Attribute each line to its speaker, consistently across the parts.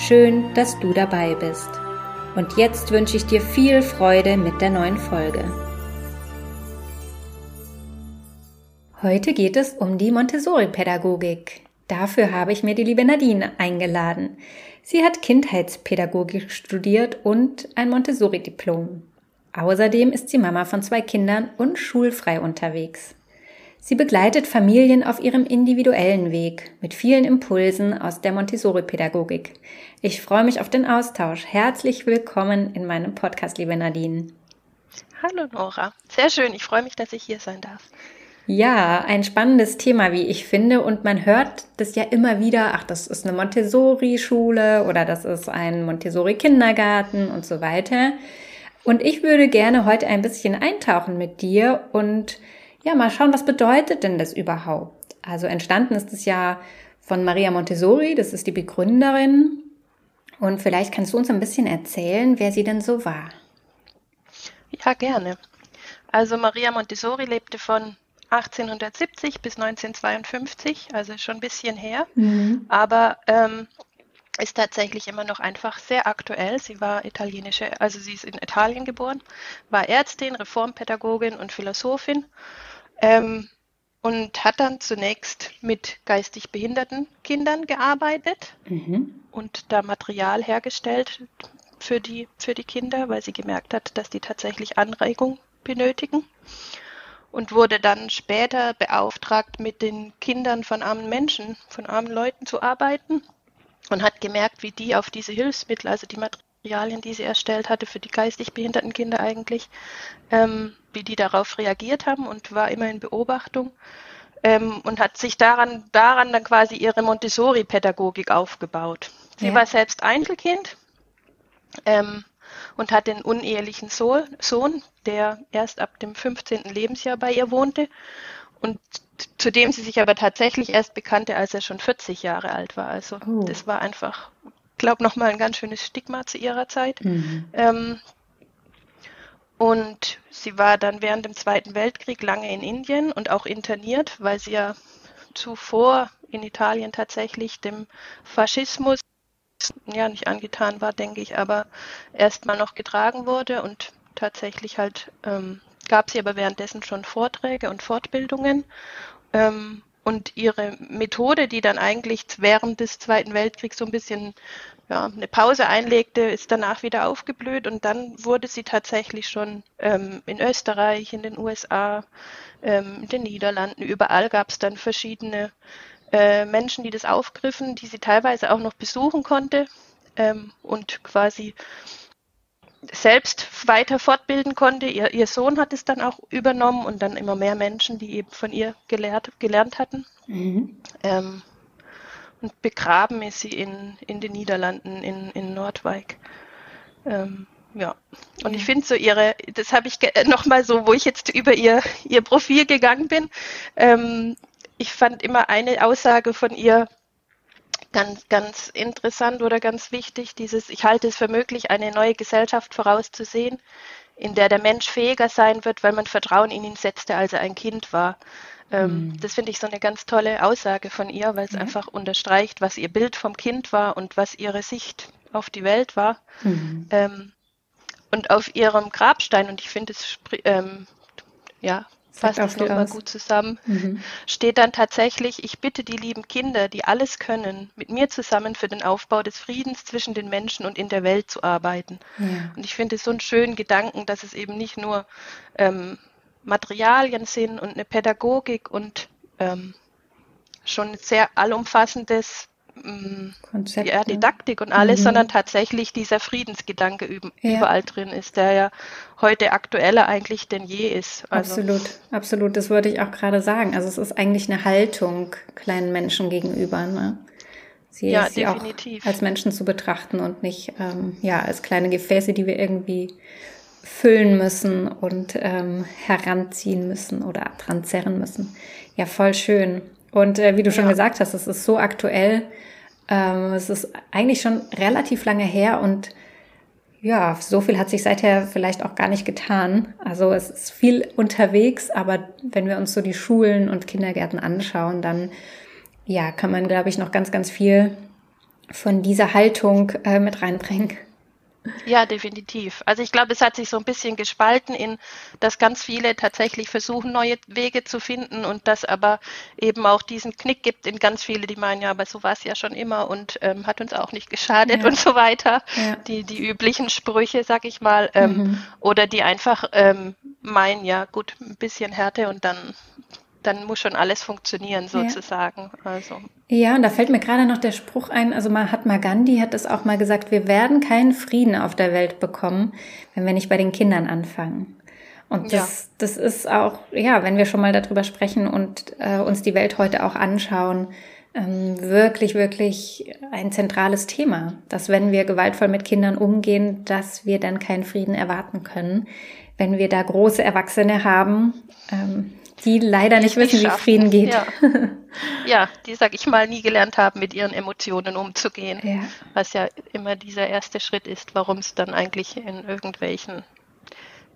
Speaker 1: Schön, dass du dabei bist. Und jetzt wünsche ich dir viel Freude mit der neuen Folge. Heute geht es um die Montessori-Pädagogik. Dafür habe ich mir die liebe Nadine eingeladen. Sie hat Kindheitspädagogik studiert und ein Montessori-Diplom. Außerdem ist sie Mama von zwei Kindern und schulfrei unterwegs. Sie begleitet Familien auf ihrem individuellen Weg mit vielen Impulsen aus der Montessori-Pädagogik. Ich freue mich auf den Austausch. Herzlich willkommen in meinem Podcast, liebe Nadine.
Speaker 2: Hallo Nora, sehr schön. Ich freue mich, dass ich hier sein darf.
Speaker 1: Ja, ein spannendes Thema, wie ich finde. Und man hört das ja immer wieder, ach, das ist eine Montessori-Schule oder das ist ein Montessori-Kindergarten und so weiter. Und ich würde gerne heute ein bisschen eintauchen mit dir und ja, mal schauen, was bedeutet denn das überhaupt? Also entstanden ist es ja von Maria Montessori, das ist die Begründerin. Und vielleicht kannst du uns ein bisschen erzählen, wer sie denn so war.
Speaker 2: Ja, gerne. Also Maria Montessori lebte von 1870 bis 1952, also schon ein bisschen her, mhm. aber ähm, ist tatsächlich immer noch einfach sehr aktuell. Sie war italienische, also sie ist in Italien geboren, war Ärztin, Reformpädagogin und Philosophin ähm, und hat dann zunächst mit geistig behinderten Kindern gearbeitet mhm. und da Material hergestellt für die, für die Kinder, weil sie gemerkt hat, dass die tatsächlich Anregung benötigen und wurde dann später beauftragt, mit den Kindern von armen Menschen, von armen Leuten zu arbeiten und hat gemerkt, wie die auf diese Hilfsmittel, also die Materialien, die sie erstellt hatte für die geistig behinderten Kinder eigentlich, ähm, wie die darauf reagiert haben und war immer in Beobachtung ähm, und hat sich daran, daran dann quasi ihre Montessori-Pädagogik aufgebaut. Sie ja. war selbst Einzelkind ähm, und hat den unehelichen Sohn, Sohn, der erst ab dem 15. Lebensjahr bei ihr wohnte und zu dem sie sich aber tatsächlich erst bekannte, als er schon 40 Jahre alt war. Also oh. das war einfach, glaube nochmal ein ganz schönes Stigma zu ihrer Zeit. Mhm. Ähm, und sie war dann während dem Zweiten Weltkrieg lange in Indien und auch interniert, weil sie ja zuvor in Italien tatsächlich dem Faschismus ja nicht angetan war, denke ich, aber erstmal noch getragen wurde und tatsächlich halt ähm, gab sie aber währenddessen schon Vorträge und Fortbildungen. Ähm, und ihre Methode, die dann eigentlich während des Zweiten Weltkriegs so ein bisschen ja, eine Pause einlegte, ist danach wieder aufgeblüht. Und dann wurde sie tatsächlich schon ähm, in Österreich, in den USA, ähm, in den Niederlanden, überall gab es dann verschiedene äh, Menschen, die das aufgriffen, die sie teilweise auch noch besuchen konnte ähm, und quasi selbst weiter fortbilden konnte. Ihr, ihr, Sohn hat es dann auch übernommen und dann immer mehr Menschen, die eben von ihr gelehrt, gelernt hatten. Mhm. Ähm, und begraben ist sie in, in den Niederlanden, in, in Nordwijk. Ähm, ja, und ich finde so ihre, das habe ich nochmal so, wo ich jetzt über ihr, ihr Profil gegangen bin. Ähm, ich fand immer eine Aussage von ihr ganz, ganz interessant oder ganz wichtig, dieses, ich halte es für möglich, eine neue Gesellschaft vorauszusehen, in der der Mensch fähiger sein wird, weil man Vertrauen in ihn setzte, als er ein Kind war. Ähm, mhm. Das finde ich so eine ganz tolle Aussage von ihr, weil es mhm. einfach unterstreicht, was ihr Bild vom Kind war und was ihre Sicht auf die Welt war. Mhm. Ähm, und auf ihrem Grabstein, und ich finde es ähm, ja, fasst das nochmal gut zusammen, mhm. steht dann tatsächlich, ich bitte die lieben Kinder, die alles können, mit mir zusammen für den Aufbau des Friedens zwischen den Menschen und in der Welt zu arbeiten. Ja. Und ich finde es so einen schönen Gedanken, dass es eben nicht nur ähm, Materialien sind und eine Pädagogik und ähm, schon ein sehr allumfassendes Konzept, ja, Didaktik und alles, mhm. sondern tatsächlich dieser Friedensgedanke ja. überall drin ist, der ja heute aktueller eigentlich denn je ist.
Speaker 1: Also absolut, absolut. Das würde ich auch gerade sagen. Also es ist eigentlich eine Haltung kleinen Menschen gegenüber. Ne? Sie, ja, sie auch als Menschen zu betrachten und nicht ähm, ja, als kleine Gefäße, die wir irgendwie füllen müssen und ähm, heranziehen müssen oder dran zerren müssen. Ja, voll schön. Und äh, wie du schon ja. gesagt hast, es ist so aktuell. Ähm, es ist eigentlich schon relativ lange her und ja, so viel hat sich seither vielleicht auch gar nicht getan. Also es ist viel unterwegs, aber wenn wir uns so die Schulen und Kindergärten anschauen, dann ja, kann man, glaube ich, noch ganz, ganz viel von dieser Haltung äh, mit reinbringen.
Speaker 2: Ja, definitiv. Also ich glaube, es hat sich so ein bisschen gespalten in, dass ganz viele tatsächlich versuchen, neue Wege zu finden und dass aber eben auch diesen Knick gibt in ganz viele, die meinen, ja, aber so war es ja schon immer und ähm, hat uns auch nicht geschadet ja. und so weiter. Ja. Die, die üblichen Sprüche, sag ich mal. Ähm, mhm. Oder die einfach ähm, meinen, ja gut, ein bisschen Härte und dann dann muss schon alles funktionieren sozusagen.
Speaker 1: Ja. Also. Ja, und da fällt mir gerade noch der Spruch ein, also Mahatma Gandhi hat es auch mal gesagt, wir werden keinen Frieden auf der Welt bekommen, wenn wir nicht bei den Kindern anfangen. Und das, ja. das ist auch, ja, wenn wir schon mal darüber sprechen und äh, uns die Welt heute auch anschauen, ähm, wirklich, wirklich ein zentrales Thema, dass wenn wir gewaltvoll mit Kindern umgehen, dass wir dann keinen Frieden erwarten können. Wenn wir da große Erwachsene haben, ähm, die leider nicht wissen, wie Frieden geht.
Speaker 2: Ja. ja, die, sag ich mal, nie gelernt haben, mit ihren Emotionen umzugehen. Ja. Was ja immer dieser erste Schritt ist, warum es dann eigentlich in irgendwelchen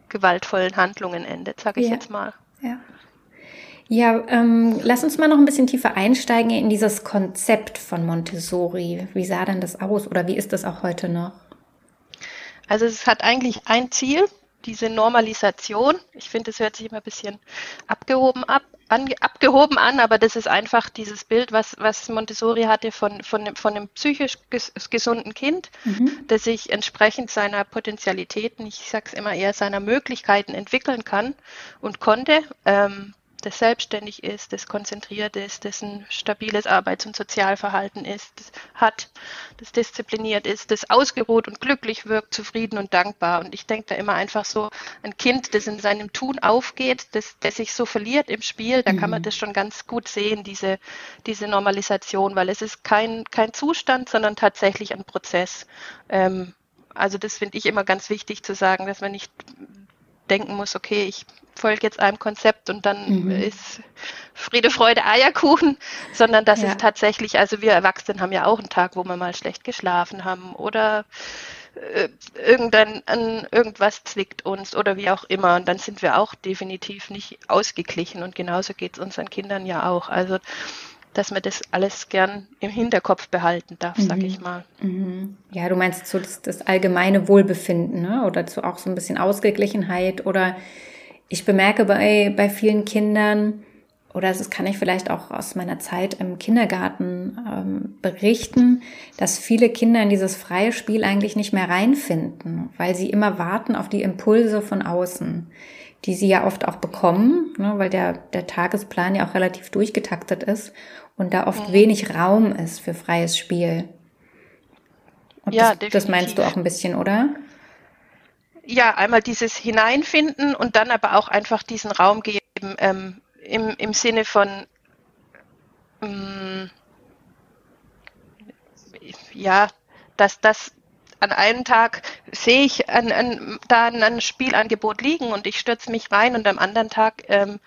Speaker 2: gewaltvollen Handlungen endet, sage ich ja. jetzt mal.
Speaker 1: Ja. Ja, ähm, lass uns mal noch ein bisschen tiefer einsteigen in dieses Konzept von Montessori. Wie sah denn das aus oder wie ist das auch heute noch?
Speaker 2: Also es hat eigentlich ein Ziel, diese Normalisation. Ich finde, es hört sich immer ein bisschen abgehoben ab, an, abgehoben an, aber das ist einfach dieses Bild, was, was Montessori hatte von, von, von einem psychisch ges gesunden Kind, mhm. das sich entsprechend seiner Potentialitäten, ich sage es immer eher, seiner Möglichkeiten entwickeln kann und konnte. Ähm, das selbstständig ist, das konzentriert ist, das ein stabiles Arbeits- und Sozialverhalten ist, das hat, das diszipliniert ist, das ausgeruht und glücklich wirkt, zufrieden und dankbar. Und ich denke da immer einfach so, ein Kind, das in seinem Tun aufgeht, das, das sich so verliert im Spiel, da mhm. kann man mhm. das schon ganz gut sehen, diese, diese Normalisation, weil es ist kein, kein Zustand, sondern tatsächlich ein Prozess. Ähm, also das finde ich immer ganz wichtig zu sagen, dass man nicht denken muss, okay, ich folge jetzt einem Konzept und dann mhm. ist Friede, Freude, Eierkuchen, sondern das ja. ist tatsächlich, also wir Erwachsenen haben ja auch einen Tag, wo wir mal schlecht geschlafen haben oder äh, irgendein, an, irgendwas zwickt uns oder wie auch immer und dann sind wir auch definitiv nicht ausgeglichen und genauso geht es unseren Kindern ja auch. Also dass man das alles gern im Hinterkopf behalten darf, mhm. sag ich mal.
Speaker 1: Mhm. Ja, du meinst so das, das allgemeine Wohlbefinden, ne? Oder so auch so ein bisschen Ausgeglichenheit oder ich bemerke bei, bei vielen Kindern, oder das kann ich vielleicht auch aus meiner Zeit im Kindergarten ähm, berichten, dass viele Kinder in dieses freie Spiel eigentlich nicht mehr reinfinden, weil sie immer warten auf die Impulse von außen, die sie ja oft auch bekommen, ne, weil der, der Tagesplan ja auch relativ durchgetaktet ist und da oft mhm. wenig Raum ist für freies Spiel. Und ja, das, das meinst du auch ein bisschen, oder?
Speaker 2: Ja, einmal dieses Hineinfinden und dann aber auch einfach diesen Raum geben ähm, im, im Sinne von ähm, ja, dass das an einem Tag sehe ich an, an, da ein Spielangebot liegen und ich stürze mich rein und am anderen Tag ähm,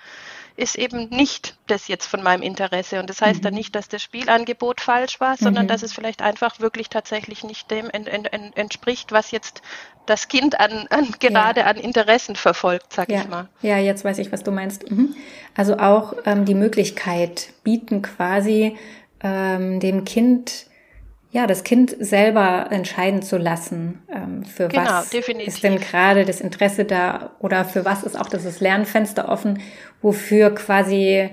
Speaker 2: ist eben nicht das jetzt von meinem Interesse. Und das heißt mhm. dann nicht, dass das Spielangebot falsch war, sondern mhm. dass es vielleicht einfach wirklich tatsächlich nicht dem en, en, en, entspricht, was jetzt das Kind an, an gerade ja. an Interessen verfolgt, sag
Speaker 1: ja.
Speaker 2: ich mal.
Speaker 1: Ja, jetzt weiß ich, was du meinst. Mhm. Also auch ähm, die Möglichkeit bieten quasi ähm, dem Kind ja, das Kind selber entscheiden zu lassen, ähm, für genau, was definitiv. ist denn gerade das Interesse da oder für was ist auch dieses Lernfenster offen, wofür quasi,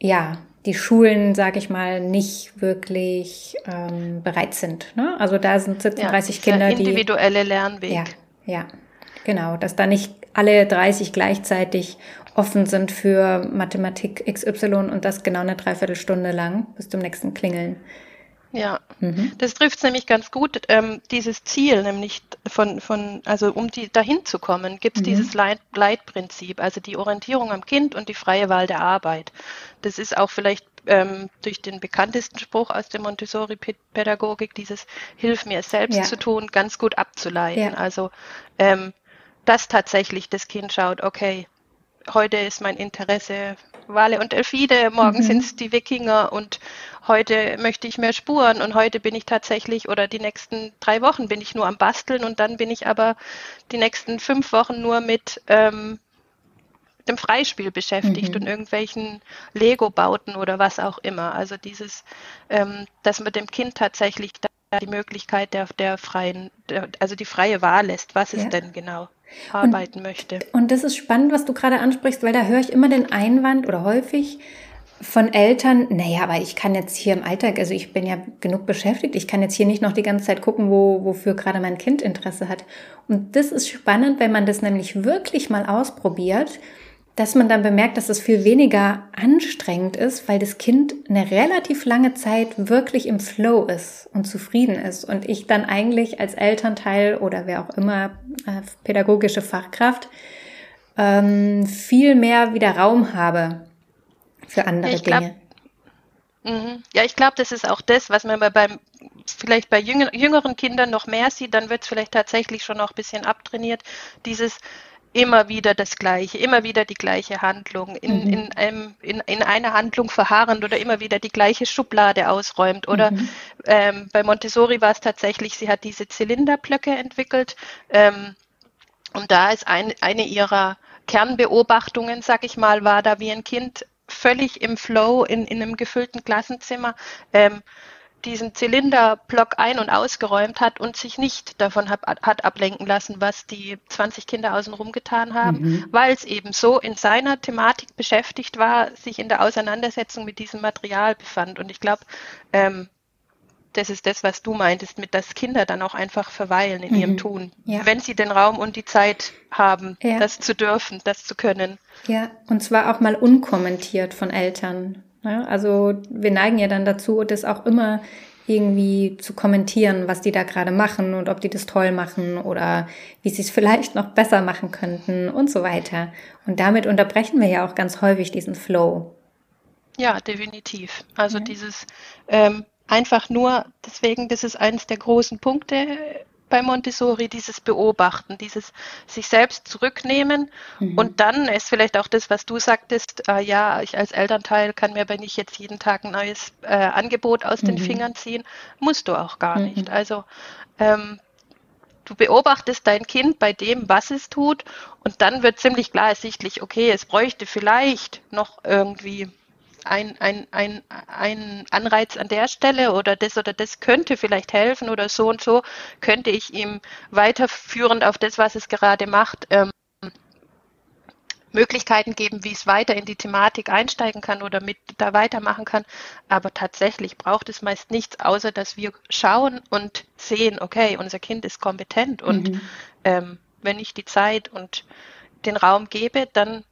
Speaker 1: ja, die Schulen, sag ich mal, nicht wirklich ähm, bereit sind. Ne? Also da sind 17, ja, 30 Kinder,
Speaker 2: die... individuelle Lernweg.
Speaker 1: Ja, ja, genau. Dass da nicht alle 30 gleichzeitig offen sind für Mathematik XY und das genau eine Dreiviertelstunde lang bis zum nächsten Klingeln.
Speaker 2: Ja, mhm. das trifft es nämlich ganz gut. Ähm, dieses Ziel, nämlich von, von, also um die dahin zu kommen, gibt es mhm. dieses Leit Leitprinzip, also die Orientierung am Kind und die freie Wahl der Arbeit. Das ist auch vielleicht ähm, durch den bekanntesten Spruch aus der Montessori-Pädagogik, dieses Hilf mir es selbst ja. zu tun, ganz gut abzuleiten. Ja. Also ähm, dass tatsächlich das Kind schaut, okay, heute ist mein Interesse Wale und Elfide, morgen mhm. sind es die Wikinger und heute möchte ich mehr Spuren und heute bin ich tatsächlich oder die nächsten drei Wochen bin ich nur am Basteln und dann bin ich aber die nächsten fünf Wochen nur mit ähm, dem Freispiel beschäftigt mhm. und irgendwelchen Lego-Bauten oder was auch immer. Also dieses, ähm, dass man dem Kind tatsächlich die Möglichkeit der, der freien, der, also die freie Wahl lässt, was es ja. denn genau arbeiten
Speaker 1: und,
Speaker 2: möchte.
Speaker 1: Und das ist spannend, was du gerade ansprichst, weil da höre ich immer den Einwand oder häufig von Eltern, naja, aber ich kann jetzt hier im Alltag, also ich bin ja genug beschäftigt, ich kann jetzt hier nicht noch die ganze Zeit gucken, wo, wofür gerade mein Kind Interesse hat. Und das ist spannend, wenn man das nämlich wirklich mal ausprobiert dass man dann bemerkt, dass es viel weniger anstrengend ist, weil das Kind eine relativ lange Zeit wirklich im Flow ist und zufrieden ist und ich dann eigentlich als Elternteil oder wer auch immer äh, pädagogische Fachkraft ähm, viel mehr wieder Raum habe für andere
Speaker 2: ich
Speaker 1: Dinge.
Speaker 2: Mhm. ja, ich glaube, das ist auch das, was man beim vielleicht bei jüngeren Kindern noch mehr sieht, dann wird es vielleicht tatsächlich schon noch ein bisschen abtrainiert, dieses immer wieder das Gleiche, immer wieder die gleiche Handlung, in, mhm. in, einem, in, in einer Handlung verharrend oder immer wieder die gleiche Schublade ausräumt. Oder mhm. ähm, bei Montessori war es tatsächlich, sie hat diese Zylinderblöcke entwickelt. Ähm, und da ist ein, eine ihrer Kernbeobachtungen, sag ich mal, war da wie ein Kind völlig im Flow in, in einem gefüllten Klassenzimmer. Ähm, diesen Zylinderblock ein- und ausgeräumt hat und sich nicht davon hat, hat ablenken lassen, was die 20 Kinder außenrum getan haben, mhm. weil es eben so in seiner Thematik beschäftigt war, sich in der Auseinandersetzung mit diesem Material befand. Und ich glaube, ähm, das ist das, was du meintest, mit dass Kinder dann auch einfach verweilen in mhm. ihrem Tun, ja. wenn sie den Raum und die Zeit haben, ja. das zu dürfen, das zu können.
Speaker 1: Ja, und zwar auch mal unkommentiert von Eltern. Ja, also wir neigen ja dann dazu, das auch immer irgendwie zu kommentieren, was die da gerade machen und ob die das toll machen oder wie sie es vielleicht noch besser machen könnten und so weiter. Und damit unterbrechen wir ja auch ganz häufig diesen Flow.
Speaker 2: Ja, definitiv. Also ja. dieses ähm, einfach nur, deswegen, das ist eines der großen Punkte bei Montessori dieses Beobachten, dieses sich selbst zurücknehmen mhm. und dann ist vielleicht auch das, was du sagtest, äh, ja, ich als Elternteil kann mir aber nicht jetzt jeden Tag ein neues äh, Angebot aus mhm. den Fingern ziehen, musst du auch gar mhm. nicht. Also ähm, du beobachtest dein Kind bei dem, was es tut und dann wird ziemlich klar ersichtlich, okay, es bräuchte vielleicht noch irgendwie ein, ein, ein, ein Anreiz an der Stelle oder das oder das könnte vielleicht helfen oder so und so könnte ich ihm weiterführend auf das, was es gerade macht, ähm, Möglichkeiten geben, wie es weiter in die Thematik einsteigen kann oder mit da weitermachen kann. Aber tatsächlich braucht es meist nichts, außer dass wir schauen und sehen, okay, unser Kind ist kompetent und mhm. ähm, wenn ich die Zeit und den Raum gebe, dann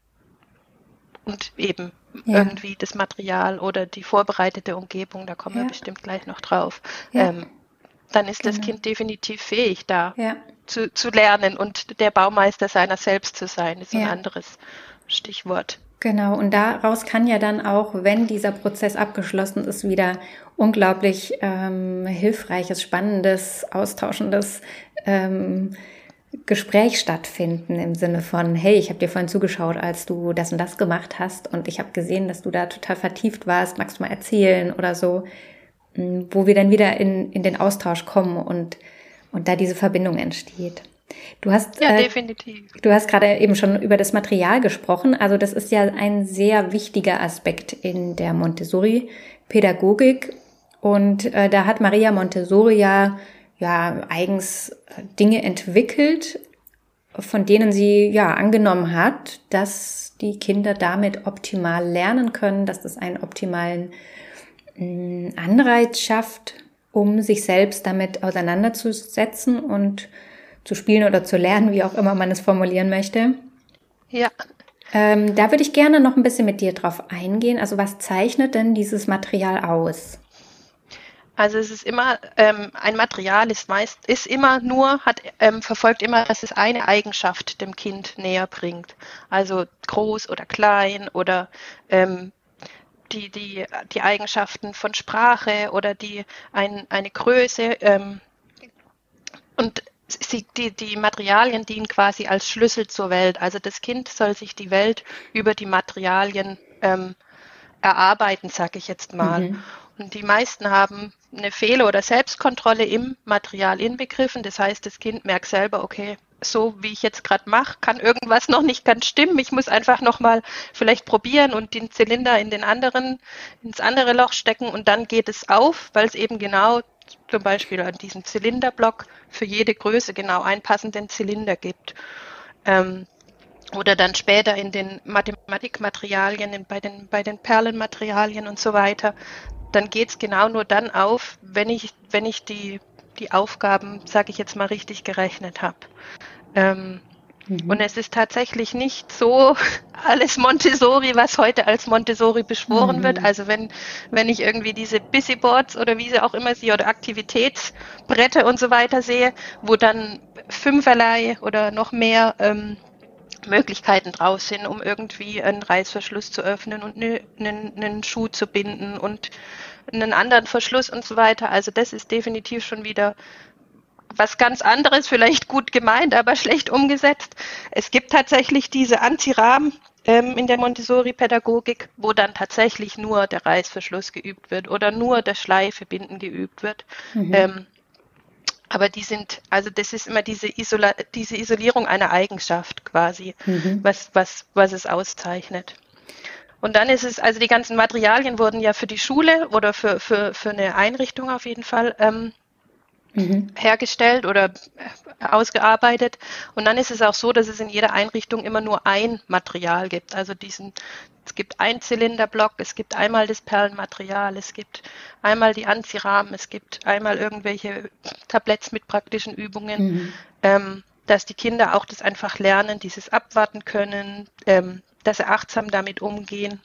Speaker 2: und eben ja. irgendwie das Material oder die vorbereitete Umgebung, da kommen ja. wir bestimmt gleich noch drauf, ähm, dann ist genau. das Kind definitiv fähig, da zu, zu lernen und der Baumeister seiner selbst zu sein, ist ein anderes Stichwort.
Speaker 1: Genau, und daraus kann ja dann auch, wenn dieser Prozess abgeschlossen ist, wieder unglaublich ähm, hilfreiches, spannendes, austauschendes ähm, Gespräch stattfinden im Sinne von, hey, ich habe dir vorhin zugeschaut, als du das und das gemacht hast und ich habe gesehen, dass du da total vertieft warst, magst du mal erzählen oder so, hm, wo wir dann wieder in, in den Austausch kommen und, und da diese Verbindung entsteht. Du hast,
Speaker 2: ja, äh, definitiv.
Speaker 1: Du hast gerade eben schon über das Material gesprochen. Also das ist ja ein sehr wichtiger Aspekt in der Montessori-Pädagogik. Und äh, da hat Maria Montessori ja ja eigens Dinge entwickelt, von denen sie ja angenommen hat, dass die Kinder damit optimal lernen können, dass das einen optimalen mm, Anreiz schafft, um sich selbst damit auseinanderzusetzen und zu spielen oder zu lernen, wie auch immer man es formulieren möchte.
Speaker 2: Ja.
Speaker 1: Ähm, da würde ich gerne noch ein bisschen mit dir drauf eingehen. Also was zeichnet denn dieses Material aus?
Speaker 2: Also es ist immer, ähm, ein Material ist meist, ist immer nur, hat, ähm, verfolgt immer, dass es eine Eigenschaft dem Kind näher bringt. Also groß oder klein oder ähm, die, die, die Eigenschaften von Sprache oder die, ein, eine Größe. Ähm, und sie, die, die Materialien dienen quasi als Schlüssel zur Welt. Also das Kind soll sich die Welt über die Materialien ähm, erarbeiten, sage ich jetzt mal. Mhm. Die meisten haben eine Fehler- oder Selbstkontrolle im Material inbegriffen. Das heißt, das Kind merkt selber, okay, so wie ich jetzt gerade mache, kann irgendwas noch nicht ganz stimmen. Ich muss einfach noch mal vielleicht probieren und den Zylinder in den anderen, ins andere Loch stecken und dann geht es auf, weil es eben genau zum Beispiel an diesem Zylinderblock für jede Größe genau einen passenden Zylinder gibt. Ähm, oder dann später in den Mathematikmaterialien, bei den, bei den Perlenmaterialien und so weiter, dann geht es genau nur dann auf, wenn ich, wenn ich die, die Aufgaben, sage ich jetzt mal, richtig gerechnet habe. Ähm, mhm. Und es ist tatsächlich nicht so alles Montessori, was heute als Montessori beschworen mhm. wird. Also wenn, wenn ich irgendwie diese Busyboards oder wie sie auch immer sie oder Aktivitätsbretter und so weiter sehe, wo dann fünferlei oder noch mehr ähm, Möglichkeiten draus sind, um irgendwie einen Reißverschluss zu öffnen und ne, einen, einen Schuh zu binden und einen anderen Verschluss und so weiter. Also das ist definitiv schon wieder was ganz anderes, vielleicht gut gemeint, aber schlecht umgesetzt. Es gibt tatsächlich diese Antirahmen ähm, in der Montessori-Pädagogik, wo dann tatsächlich nur der Reißverschluss geübt wird oder nur das Schleifebinden geübt wird. Mhm. Ähm, aber die sind, also das ist immer diese, Isola diese Isolierung einer Eigenschaft quasi, mhm. was, was, was es auszeichnet. Und dann ist es, also die ganzen Materialien wurden ja für die Schule oder für, für, für eine Einrichtung auf jeden Fall ähm, mhm. hergestellt oder äh, ausgearbeitet. Und dann ist es auch so, dass es in jeder Einrichtung immer nur ein Material gibt. Also diesen, es gibt ein Zylinderblock, es gibt einmal das Perlenmaterial, es gibt einmal die Anziehrahmen, es gibt einmal irgendwelche Tabletts mit praktischen Übungen, mhm. ähm, dass die Kinder auch das einfach lernen, dieses abwarten können, ähm, dass sie achtsam damit umgehen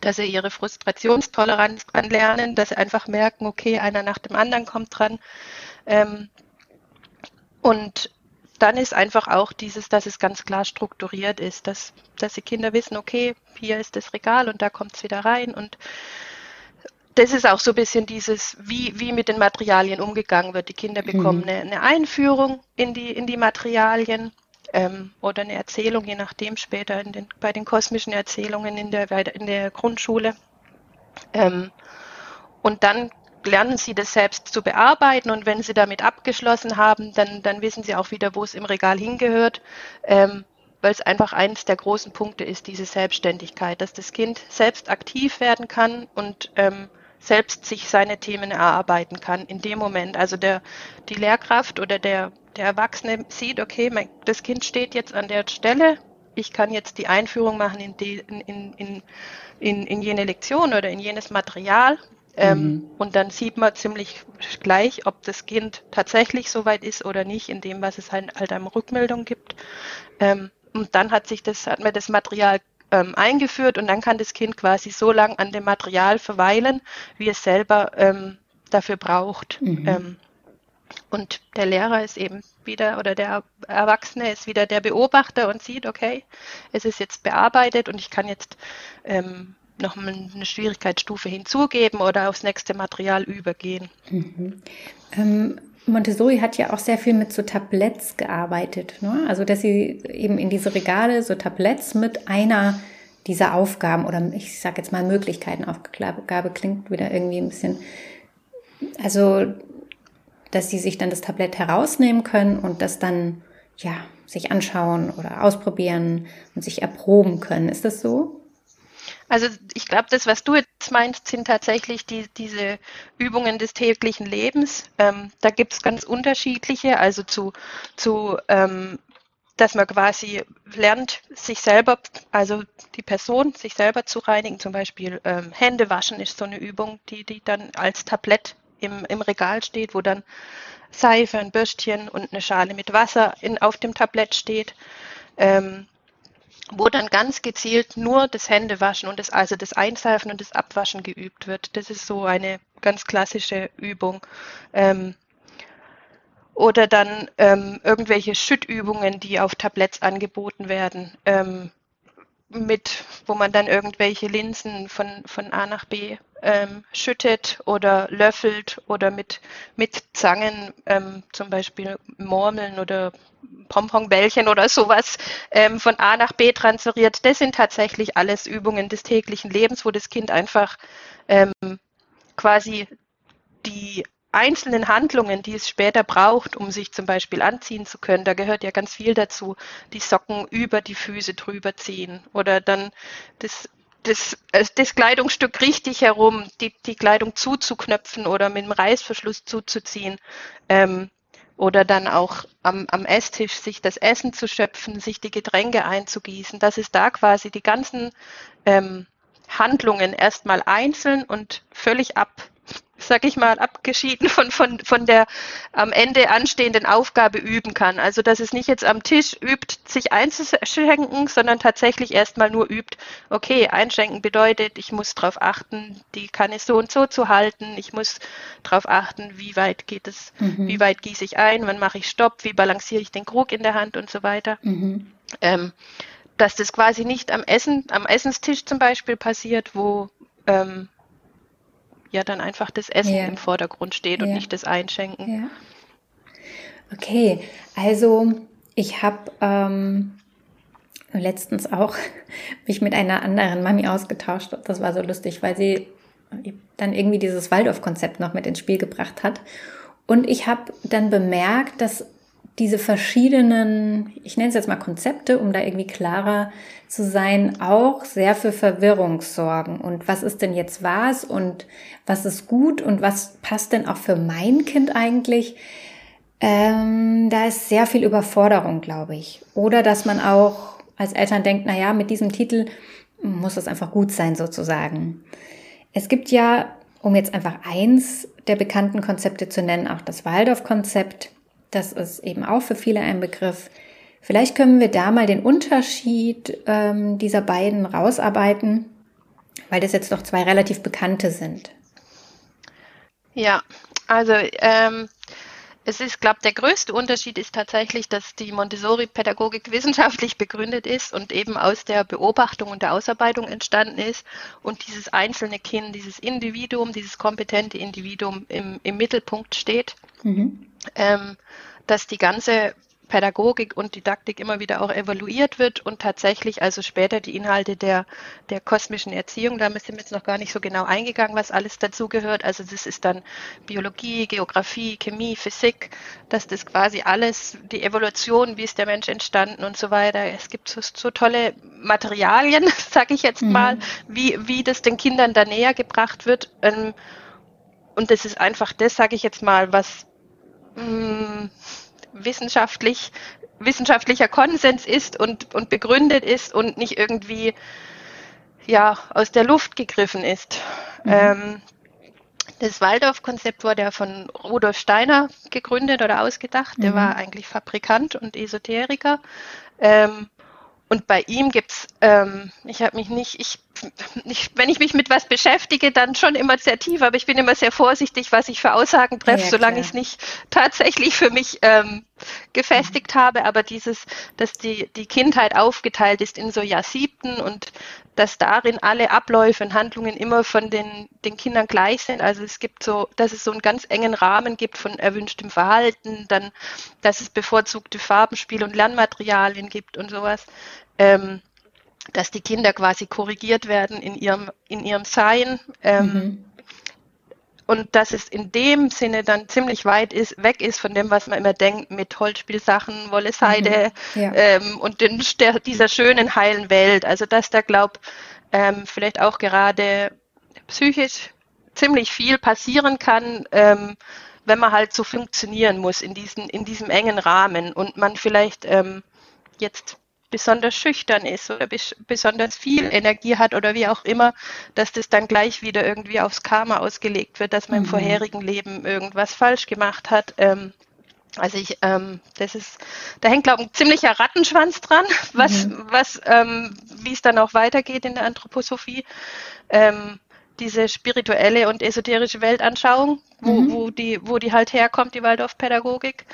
Speaker 2: dass sie ihre Frustrationstoleranz dran lernen, dass sie einfach merken, okay, einer nach dem anderen kommt dran. Ähm, und dann ist einfach auch dieses, dass es ganz klar strukturiert ist, dass, dass die Kinder wissen, okay, hier ist das Regal und da kommt es wieder rein. Und das ist auch so ein bisschen dieses, wie, wie mit den Materialien umgegangen wird. Die Kinder bekommen mhm. eine, eine Einführung in die, in die Materialien ähm, oder eine Erzählung, je nachdem später den, bei den kosmischen Erzählungen in der, in der Grundschule. Ähm, und dann lernen sie das selbst zu bearbeiten und wenn sie damit abgeschlossen haben, dann, dann wissen sie auch wieder, wo es im Regal hingehört, ähm, weil es einfach eines der großen Punkte ist, diese Selbstständigkeit, dass das Kind selbst aktiv werden kann und ähm, selbst sich seine Themen erarbeiten kann in dem Moment. Also der, die Lehrkraft oder der, der Erwachsene sieht, okay, mein, das Kind steht jetzt an der Stelle, ich kann jetzt die Einführung machen in, die, in, in, in, in jene Lektion oder in jenes Material. Ähm, mhm. Und dann sieht man ziemlich gleich, ob das Kind tatsächlich so weit ist oder nicht, in dem, was es halt, halt an Rückmeldung gibt. Ähm, und dann hat sich das, hat mir das Material ähm, eingeführt und dann kann das Kind quasi so lang an dem Material verweilen, wie es selber ähm, dafür braucht. Mhm. Ähm, und der Lehrer ist eben wieder oder der Erwachsene ist wieder der Beobachter und sieht, okay, es ist jetzt bearbeitet und ich kann jetzt ähm, noch eine Schwierigkeitsstufe hinzugeben oder aufs nächste Material übergehen.
Speaker 1: Mhm. Ähm, Montessori hat ja auch sehr viel mit so Tabletts gearbeitet. Ne? Also, dass sie eben in diese Regale so Tabletts mit einer dieser Aufgaben oder ich sage jetzt mal Möglichkeitenaufgabe klingt wieder irgendwie ein bisschen, also, dass sie sich dann das Tablett herausnehmen können und das dann, ja, sich anschauen oder ausprobieren und sich erproben können. Ist das so?
Speaker 2: Also ich glaube, das, was du jetzt meinst, sind tatsächlich die, diese Übungen des täglichen Lebens. Ähm, da gibt es ganz unterschiedliche, also zu, zu ähm, dass man quasi lernt, sich selber, also die Person, sich selber zu reinigen. Zum Beispiel ähm, Hände waschen ist so eine Übung, die, die dann als Tablett im, im Regal steht, wo dann Seife, ein Bürstchen und eine Schale mit Wasser in, auf dem Tablett steht. Ähm, wo dann ganz gezielt nur das Händewaschen und das, also das Einseifen und das Abwaschen geübt wird. Das ist so eine ganz klassische Übung. Ähm, oder dann ähm, irgendwelche Schüttübungen, die auf Tabletts angeboten werden, ähm, mit, wo man dann irgendwelche Linsen von, von A nach B ähm, schüttet oder löffelt oder mit, mit Zangen ähm, zum Beispiel Murmeln oder Pomponbällchen oder sowas ähm, von A nach B transferiert. Das sind tatsächlich alles Übungen des täglichen Lebens, wo das Kind einfach ähm, quasi die einzelnen Handlungen, die es später braucht, um sich zum Beispiel anziehen zu können, da gehört ja ganz viel dazu, die Socken über die Füße drüber ziehen oder dann das, das, äh, das Kleidungsstück richtig herum, die, die Kleidung zuzuknöpfen oder mit dem Reißverschluss zuzuziehen. Ähm, oder dann auch am, am Esstisch sich das Essen zu schöpfen, sich die Getränke einzugießen, dass es da quasi die ganzen ähm, Handlungen erstmal einzeln und völlig ab sag ich mal, abgeschieden von, von, von der am Ende anstehenden Aufgabe üben kann. Also, dass es nicht jetzt am Tisch übt, sich einzuschenken, sondern tatsächlich erstmal nur übt, okay, einschenken bedeutet, ich muss darauf achten, die Kanne so und so zu halten. Ich muss darauf achten, wie weit geht es, mhm. wie weit gieße ich ein, wann mache ich Stopp, wie balanciere ich den Krug in der Hand und so weiter. Mhm. Ähm, dass das quasi nicht am Essen, am Essenstisch zum Beispiel passiert, wo ähm, ja dann einfach das Essen ja. im Vordergrund steht ja. und nicht das Einschenken. Ja.
Speaker 1: Okay, also ich habe ähm, letztens auch mich mit einer anderen Mami ausgetauscht. Das war so lustig, weil sie dann irgendwie dieses Waldorf-Konzept noch mit ins Spiel gebracht hat. Und ich habe dann bemerkt, dass diese verschiedenen, ich nenne es jetzt mal Konzepte, um da irgendwie klarer zu sein, auch sehr für Verwirrung sorgen. Und was ist denn jetzt was und was ist gut und was passt denn auch für mein Kind eigentlich? Ähm, da ist sehr viel Überforderung, glaube ich. Oder dass man auch als Eltern denkt, na ja, mit diesem Titel muss es einfach gut sein, sozusagen. Es gibt ja, um jetzt einfach eins der bekannten Konzepte zu nennen, auch das Waldorf-Konzept das ist eben auch für viele ein Begriff. Vielleicht können wir da mal den Unterschied ähm, dieser beiden rausarbeiten, weil das jetzt doch zwei relativ bekannte sind.
Speaker 2: Ja, also ähm, es ist, glaube der größte Unterschied ist tatsächlich, dass die Montessori-Pädagogik wissenschaftlich begründet ist und eben aus der Beobachtung und der Ausarbeitung entstanden ist und dieses einzelne Kind, dieses Individuum, dieses kompetente Individuum im, im Mittelpunkt steht. Mhm. Ähm, dass die ganze Pädagogik und Didaktik immer wieder auch evaluiert wird und tatsächlich also später die Inhalte der, der kosmischen Erziehung, da sind wir jetzt noch gar nicht so genau eingegangen, was alles dazugehört. Also das ist dann Biologie, Geografie, Chemie, Physik, dass das quasi alles, die Evolution, wie ist der Mensch entstanden und so weiter. Es gibt so, so tolle Materialien, sage ich jetzt mhm. mal, wie, wie das den Kindern da näher gebracht wird. Ähm, und das ist einfach das, sage ich jetzt mal, was mh, mm, wissenschaftlich, wissenschaftlicher Konsens ist und, und begründet ist und nicht irgendwie ja, aus der Luft gegriffen ist. Mhm. Ähm, das Waldorf-Konzept wurde ja von Rudolf Steiner gegründet oder ausgedacht. Der mhm. war eigentlich Fabrikant und Esoteriker. Ähm, und bei ihm gibt's, ähm, ich habe mich nicht, ich, ich, wenn ich mich mit was beschäftige, dann schon immer sehr tief, aber ich bin immer sehr vorsichtig, was ich für Aussagen treffe, ja, solange ich es nicht tatsächlich für mich ähm, gefestigt mhm. habe. Aber dieses, dass die, die Kindheit aufgeteilt ist in so Jahrsiebten und dass darin alle Abläufe und Handlungen immer von den, den Kindern gleich sind. Also es gibt so, dass es so einen ganz engen Rahmen gibt von erwünschtem Verhalten, dann, dass es bevorzugte Farbenspiel und Lernmaterialien gibt und sowas. Ähm, dass die Kinder quasi korrigiert werden in ihrem, in ihrem Sein. Ähm, mhm. Und dass es in dem Sinne dann ziemlich weit ist, weg ist von dem, was man immer denkt, mit Holzspielsachen, Wolle, Seide mhm. ja. ähm, und den, der, dieser schönen, heilen Welt. Also dass da, glaub, ähm, vielleicht auch gerade psychisch ziemlich viel passieren kann, ähm, wenn man halt so funktionieren muss in, diesen, in diesem engen Rahmen und man vielleicht ähm, jetzt besonders schüchtern ist oder bes besonders viel Energie hat oder wie auch immer, dass das dann gleich wieder irgendwie aufs Karma ausgelegt wird, dass man mhm. im vorherigen Leben irgendwas falsch gemacht hat. Ähm, also ich, ähm, das ist, da hängt glaube ich ein ziemlicher Rattenschwanz dran, was, mhm. was, ähm, wie es dann auch weitergeht in der Anthroposophie. Ähm, diese spirituelle und esoterische Weltanschauung, wo, mhm. wo, die, wo die halt herkommt, die Waldorfpädagogik.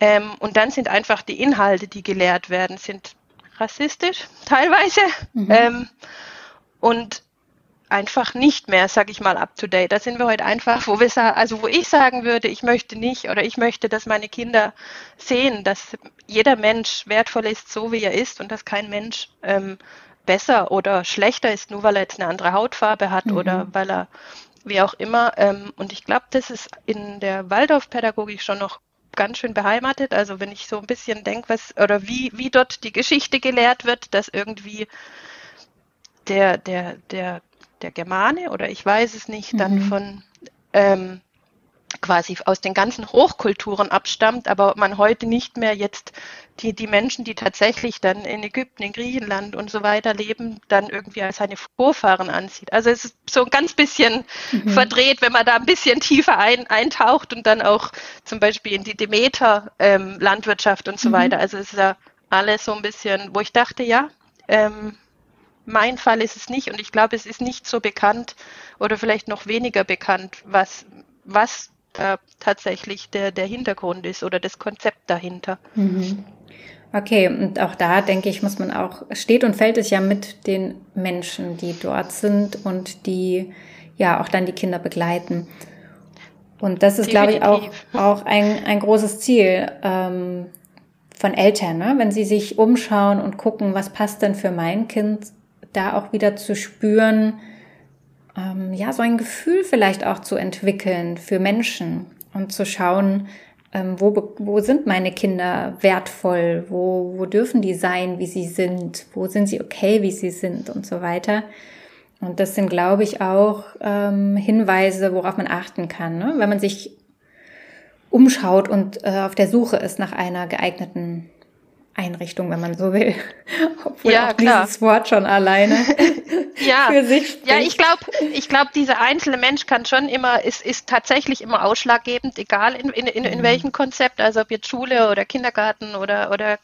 Speaker 2: Ähm, und dann sind einfach die Inhalte, die gelehrt werden, sind rassistisch teilweise mhm. ähm, und einfach nicht mehr, sag ich mal, up to date. Da sind wir heute einfach, wo wir sagen, also wo ich sagen würde, ich möchte nicht oder ich möchte, dass meine Kinder sehen, dass jeder Mensch wertvoll ist, so wie er ist und dass kein Mensch ähm, besser oder schlechter ist, nur weil er jetzt eine andere Hautfarbe hat mhm. oder weil er wie auch immer. Ähm, und ich glaube, das ist in der Waldorfpädagogik schon noch ganz schön beheimatet. Also wenn ich so ein bisschen denke, was oder wie, wie dort die Geschichte gelehrt wird, dass irgendwie der, der, der der Germane oder ich weiß es nicht, dann mhm. von ähm, quasi aus den ganzen Hochkulturen abstammt, aber man heute nicht mehr jetzt die, die Menschen, die tatsächlich dann in Ägypten, in Griechenland und so weiter leben, dann irgendwie als seine Vorfahren ansieht. Also es ist so ein ganz bisschen mhm. verdreht, wenn man da ein bisschen tiefer ein, eintaucht und dann auch zum Beispiel in die Demeter-Landwirtschaft ähm, und so mhm. weiter. Also es ist ja alles so ein bisschen, wo ich dachte, ja, ähm, mein Fall ist es nicht und ich glaube, es ist nicht so bekannt oder vielleicht noch weniger bekannt, was, was da tatsächlich der, der Hintergrund ist oder das Konzept dahinter.
Speaker 1: Mhm. Okay, und auch da denke ich, muss man auch, steht und fällt es ja mit den Menschen, die dort sind und die ja auch dann die Kinder begleiten. Und das ist, Definitiv. glaube ich, auch, auch ein, ein großes Ziel ähm, von Eltern, ne? wenn sie sich umschauen und gucken, was passt denn für mein Kind da auch wieder zu spüren, ähm, ja, so ein Gefühl vielleicht auch zu entwickeln für Menschen und zu schauen, ähm, wo, wo sind meine Kinder wertvoll, wo, wo dürfen die sein, wie sie sind, wo sind sie okay, wie sie sind und so weiter. Und das sind, glaube ich, auch ähm, Hinweise, worauf man achten kann, ne? wenn man sich umschaut und äh, auf der Suche ist nach einer geeigneten Einrichtung, wenn man so will. Obwohl ja, auch klar. dieses Wort schon alleine
Speaker 2: ja. für sich spricht. Ja, ich glaube, ich glaube, dieser einzelne Mensch kann schon immer, ist, ist tatsächlich immer ausschlaggebend, egal in, in, in, in mhm. welchem Konzept, also ob jetzt Schule oder Kindergarten oder, oder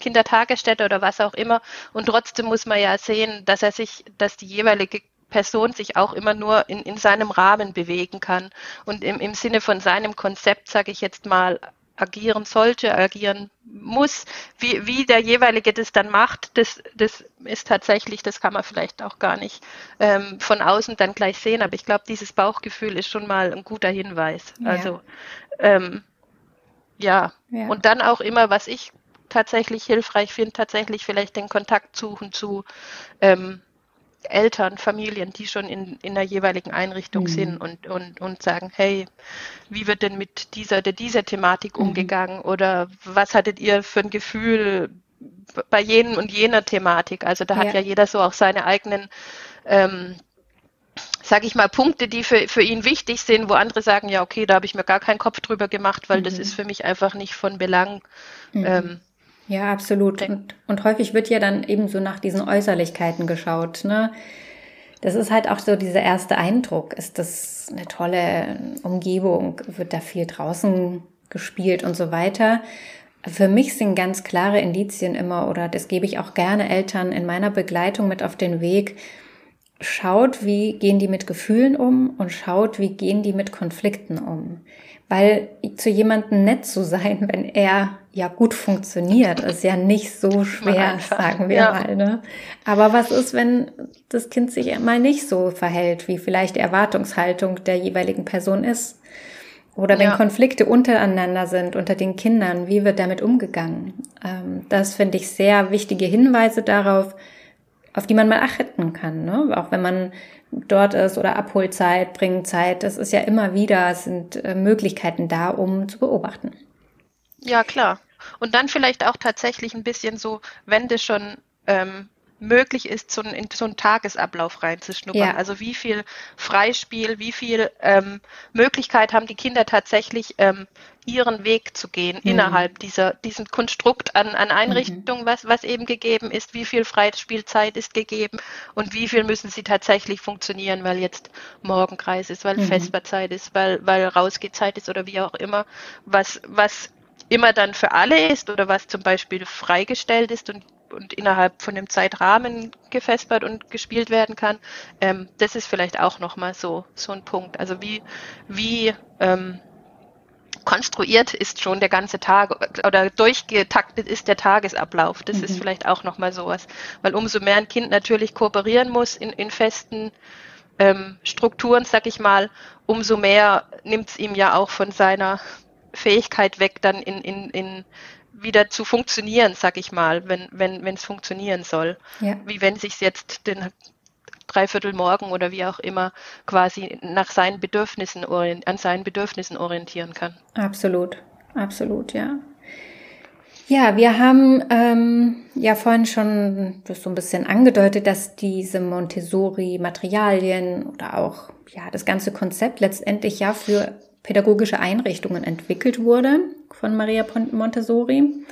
Speaker 2: Kindertagesstätte oder was auch immer. Und trotzdem muss man ja sehen, dass er sich, dass die jeweilige Person sich auch immer nur in, in seinem Rahmen bewegen kann und im, im Sinne von seinem Konzept, sage ich jetzt mal, agieren sollte, agieren muss. Wie, wie der jeweilige das dann macht, das, das ist tatsächlich, das kann man vielleicht auch gar nicht ähm, von außen dann gleich sehen, aber ich glaube, dieses Bauchgefühl ist schon mal ein guter Hinweis. Ja. Also ähm, ja. ja, und dann auch immer, was ich tatsächlich hilfreich finde, tatsächlich vielleicht den Kontakt suchen zu ähm, Eltern, Familien, die schon in, in der jeweiligen Einrichtung mhm. sind und, und, und sagen, hey, wie wird denn mit dieser, der, dieser Thematik mhm. umgegangen oder was hattet ihr für ein Gefühl bei jenen und jener Thematik? Also da hat ja, ja jeder so auch seine eigenen ähm, sage ich mal, Punkte, die für, für ihn wichtig sind, wo andere sagen, ja, okay, da habe ich mir gar keinen Kopf drüber gemacht, weil mhm. das ist für mich einfach nicht von Belang.
Speaker 1: Mhm. Ähm, ja, absolut. Und, und häufig wird ja dann eben so nach diesen Äußerlichkeiten geschaut. Ne? Das ist halt auch so dieser erste Eindruck. Ist das eine tolle Umgebung? Wird da viel draußen gespielt und so weiter? Für mich sind ganz klare Indizien immer, oder das gebe ich auch gerne Eltern in meiner Begleitung mit auf den Weg. Schaut, wie gehen die mit Gefühlen um und schaut, wie gehen die mit Konflikten um. Weil zu jemandem nett zu sein, wenn er ja gut funktioniert, ist ja nicht so schwer, sagen wir ja. mal. Ne? Aber was ist, wenn das Kind sich mal nicht so verhält, wie vielleicht die Erwartungshaltung der jeweiligen Person ist? Oder wenn ja. Konflikte untereinander sind, unter den Kindern, wie wird damit umgegangen? Ähm, das finde ich sehr wichtige Hinweise darauf, auf die man mal achten kann. Ne? Auch wenn man dort ist oder Abholzeit, Bringzeit, das ist ja immer wieder, sind äh, Möglichkeiten da, um zu beobachten.
Speaker 2: Ja, klar. Und dann vielleicht auch tatsächlich ein bisschen so, wenn das schon ähm, möglich ist, so in so einen Tagesablauf reinzuschnuppern. Ja. Also wie viel Freispiel, wie viel ähm, Möglichkeit haben die Kinder tatsächlich, ähm, ihren Weg zu gehen mhm. innerhalb dieser diesem Konstrukt an, an Einrichtungen, mhm. was, was eben gegeben ist, wie viel Freispielzeit ist gegeben und wie viel müssen sie tatsächlich funktionieren, weil jetzt Morgenkreis ist, weil mhm. Vesperzeit ist, weil, weil Rausgehzeit ist oder wie auch immer, was, was immer dann für alle ist oder was zum Beispiel freigestellt ist und, und innerhalb von dem Zeitrahmen gefespert und gespielt werden kann, ähm, das ist vielleicht auch nochmal so, so ein Punkt. Also wie, wie, ähm, konstruiert ist schon der ganze Tag oder durchgetaktet ist der Tagesablauf. Das mhm. ist vielleicht auch nochmal sowas. Weil umso mehr ein Kind natürlich kooperieren muss in, in festen ähm, Strukturen, sag ich mal, umso mehr nimmt es ihm ja auch von seiner Fähigkeit weg, dann in, in, in wieder zu funktionieren, sag ich mal, wenn wenn wenn es funktionieren soll. Ja. Wie wenn sich jetzt den Dreiviertelmorgen oder wie auch immer quasi nach seinen Bedürfnissen an seinen Bedürfnissen orientieren kann.
Speaker 1: Absolut, absolut, ja. Ja, wir haben ähm, ja vorhin schon das so ein bisschen angedeutet, dass diese Montessori-Materialien oder auch ja das ganze Konzept letztendlich ja für pädagogische Einrichtungen entwickelt wurde von Maria Montessori.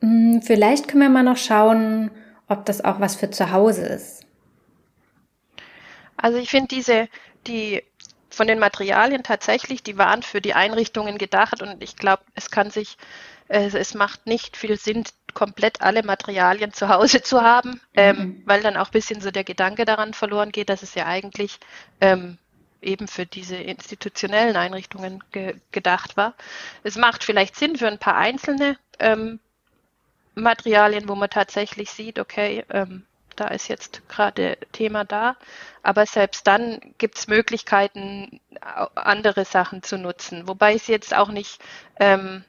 Speaker 1: Hm, vielleicht können wir mal noch schauen, ob das auch was für zu Hause ist.
Speaker 2: Also ich finde diese, die von den Materialien tatsächlich, die waren für die Einrichtungen gedacht und ich glaube, es kann sich, äh, es macht nicht viel Sinn, komplett alle Materialien zu Hause zu haben, ähm, mhm. weil dann auch ein bisschen so der Gedanke daran verloren geht, dass es ja eigentlich ähm, eben für diese institutionellen Einrichtungen ge gedacht war. Es macht vielleicht Sinn für ein paar einzelne ähm, Materialien, wo man tatsächlich sieht, okay, ähm, da ist jetzt gerade Thema da. Aber selbst dann gibt es Möglichkeiten, andere Sachen zu nutzen. Wobei ich es jetzt auch nicht ähm,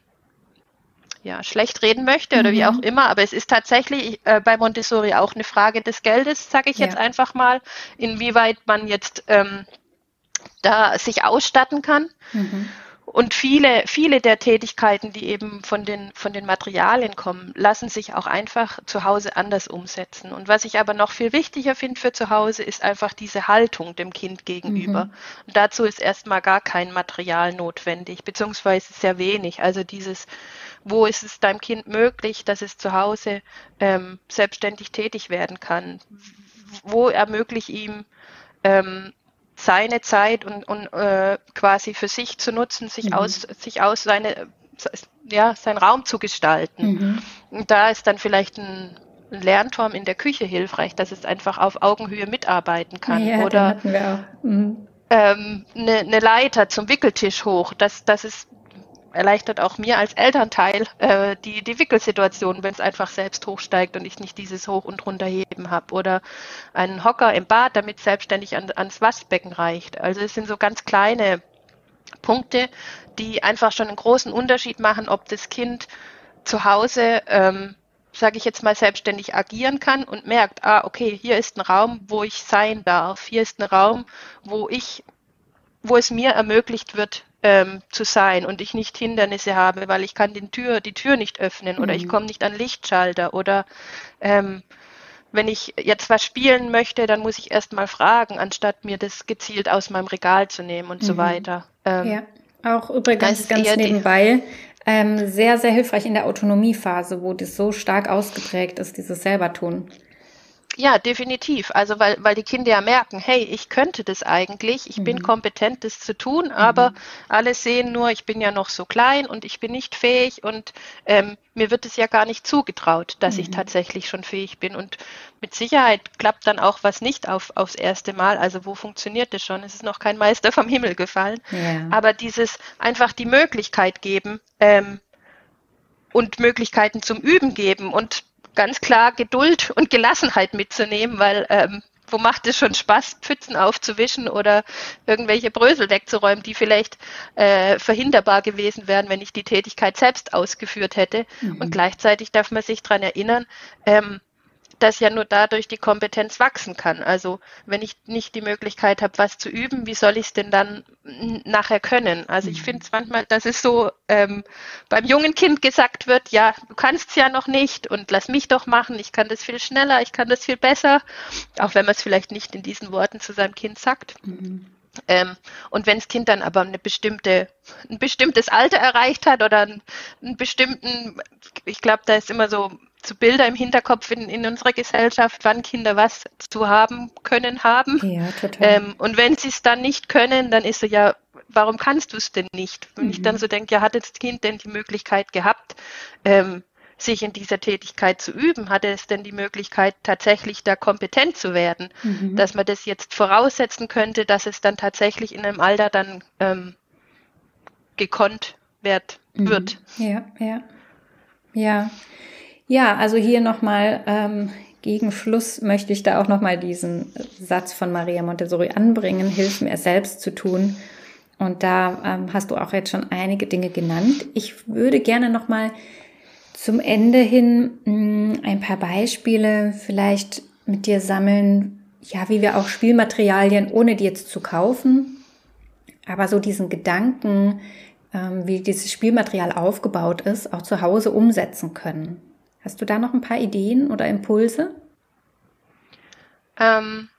Speaker 2: ja, schlecht reden möchte oder mhm. wie auch immer, aber es ist tatsächlich äh, bei Montessori auch eine Frage des Geldes, sage ich ja. jetzt einfach mal, inwieweit man jetzt ähm, da sich ausstatten kann. Mhm. Und viele, viele der Tätigkeiten, die eben von den, von den Materialien kommen, lassen sich auch einfach zu Hause anders umsetzen. Und was ich aber noch viel wichtiger finde für zu Hause, ist einfach diese Haltung dem Kind gegenüber. Mhm. Und dazu ist erstmal gar kein Material notwendig, beziehungsweise sehr wenig. Also dieses, wo ist es deinem Kind möglich, dass es zu Hause ähm, selbstständig tätig werden kann? Wo ermöglicht ihm ähm, seine Zeit und, und äh, quasi für sich zu nutzen, sich mhm. aus, sich aus seine, ja, seinen Raum zu gestalten. Mhm. Und da ist dann vielleicht ein, ein Lernturm in der Küche hilfreich, dass es einfach auf Augenhöhe mitarbeiten kann. Ja, Oder mhm. ähm, eine, eine Leiter zum Wickeltisch hoch, dass, dass es erleichtert auch mir als Elternteil äh, die, die Wickelsituation, wenn es einfach selbst hochsteigt und ich nicht dieses Hoch- und Runterheben habe. Oder einen Hocker im Bad, damit selbstständig an, ans Waschbecken reicht. Also es sind so ganz kleine Punkte, die einfach schon einen großen Unterschied machen, ob das Kind zu Hause, ähm, sage ich jetzt mal, selbstständig agieren kann und merkt, ah, okay, hier ist ein Raum, wo ich sein darf. Hier ist ein Raum, wo ich, wo es mir ermöglicht wird, ähm, zu sein und ich nicht Hindernisse habe, weil ich kann den Tür, die Tür nicht öffnen oder mhm. ich komme nicht an Lichtschalter oder ähm, wenn ich jetzt was spielen möchte, dann muss ich erst mal fragen, anstatt mir das gezielt aus meinem Regal zu nehmen und mhm. so weiter.
Speaker 1: Ähm, ja, auch übrigens ganz nebenbei ähm, sehr, sehr hilfreich in der Autonomiephase, wo das so stark ausgeprägt ist, dieses selber tun.
Speaker 2: Ja, definitiv. Also weil, weil die Kinder ja merken, hey, ich könnte das eigentlich, ich mhm. bin kompetent, das zu tun, aber mhm. alle sehen nur, ich bin ja noch so klein und ich bin nicht fähig und ähm, mir wird es ja gar nicht zugetraut, dass mhm. ich tatsächlich schon fähig bin. Und mit Sicherheit klappt dann auch was nicht auf, aufs erste Mal. Also wo funktioniert das schon? Es ist noch kein Meister vom Himmel gefallen. Ja. Aber dieses einfach die Möglichkeit geben, ähm, und Möglichkeiten zum Üben geben und ganz klar Geduld und Gelassenheit mitzunehmen, weil ähm, wo macht es schon Spaß, Pfützen aufzuwischen oder irgendwelche Brösel wegzuräumen, die vielleicht äh, verhinderbar gewesen wären, wenn ich die Tätigkeit selbst ausgeführt hätte. Mhm. Und gleichzeitig darf man sich daran erinnern, ähm, dass ja nur dadurch die Kompetenz wachsen kann. Also wenn ich nicht die Möglichkeit habe, was zu üben, wie soll ich es denn dann nachher können? Also ich mhm. finde es manchmal, dass es so ähm, beim jungen Kind gesagt wird, ja, du kannst es ja noch nicht und lass mich doch machen, ich kann das viel schneller, ich kann das viel besser, auch wenn man es vielleicht nicht in diesen Worten zu seinem Kind sagt. Mhm. Ähm, und wenn das Kind dann aber eine bestimmte, ein bestimmtes Alter erreicht hat oder einen, einen bestimmten, ich glaube, da ist immer so so Bilder im Hinterkopf in, in unserer Gesellschaft, wann Kinder was zu haben können haben. Ja, total. Ähm, und wenn sie es dann nicht können, dann ist so, ja, warum kannst du es denn nicht? Wenn mhm. ich dann mhm. so denke, ja, hat das Kind denn die Möglichkeit gehabt, ähm, sich in dieser Tätigkeit zu üben? Hatte es denn die Möglichkeit, tatsächlich da kompetent zu werden? Mhm. Dass man das jetzt voraussetzen könnte, dass es dann tatsächlich in einem Alter dann ähm, gekonnt wird. Mhm. wird.
Speaker 1: Ja, ja. Ja. Ja, also hier nochmal ähm, gegen Schluss möchte ich da auch nochmal diesen Satz von Maria Montessori anbringen, hilf mir selbst zu tun. Und da ähm, hast du auch jetzt schon einige Dinge genannt. Ich würde gerne nochmal zum Ende hin mh, mm, ein paar Beispiele vielleicht mit dir sammeln, ja, wie wir auch Spielmaterialien, ohne die jetzt zu kaufen, aber so diesen Gedanken, ähm, wie dieses Spielmaterial aufgebaut ist, auch zu Hause umsetzen können. Hast du da noch ein paar Ideen oder Impulse?
Speaker 2: Ähm,